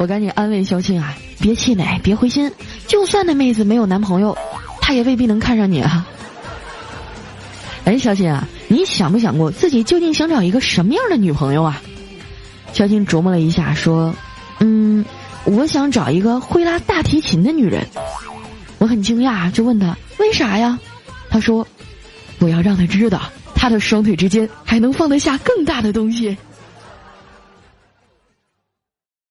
我赶紧安慰肖庆啊，别气馁，别灰心，就算那妹子没有男朋友，她也未必能看上你啊。哎，肖庆啊，你想不想过自己究竟想找一个什么样的女朋友啊？肖庆琢磨了一下，说：“嗯，我想找一个会拉大提琴的女人。”我很惊讶，就问他为啥呀？他说：“我要让她知道，她的双腿之间还能放得下更大的东西。”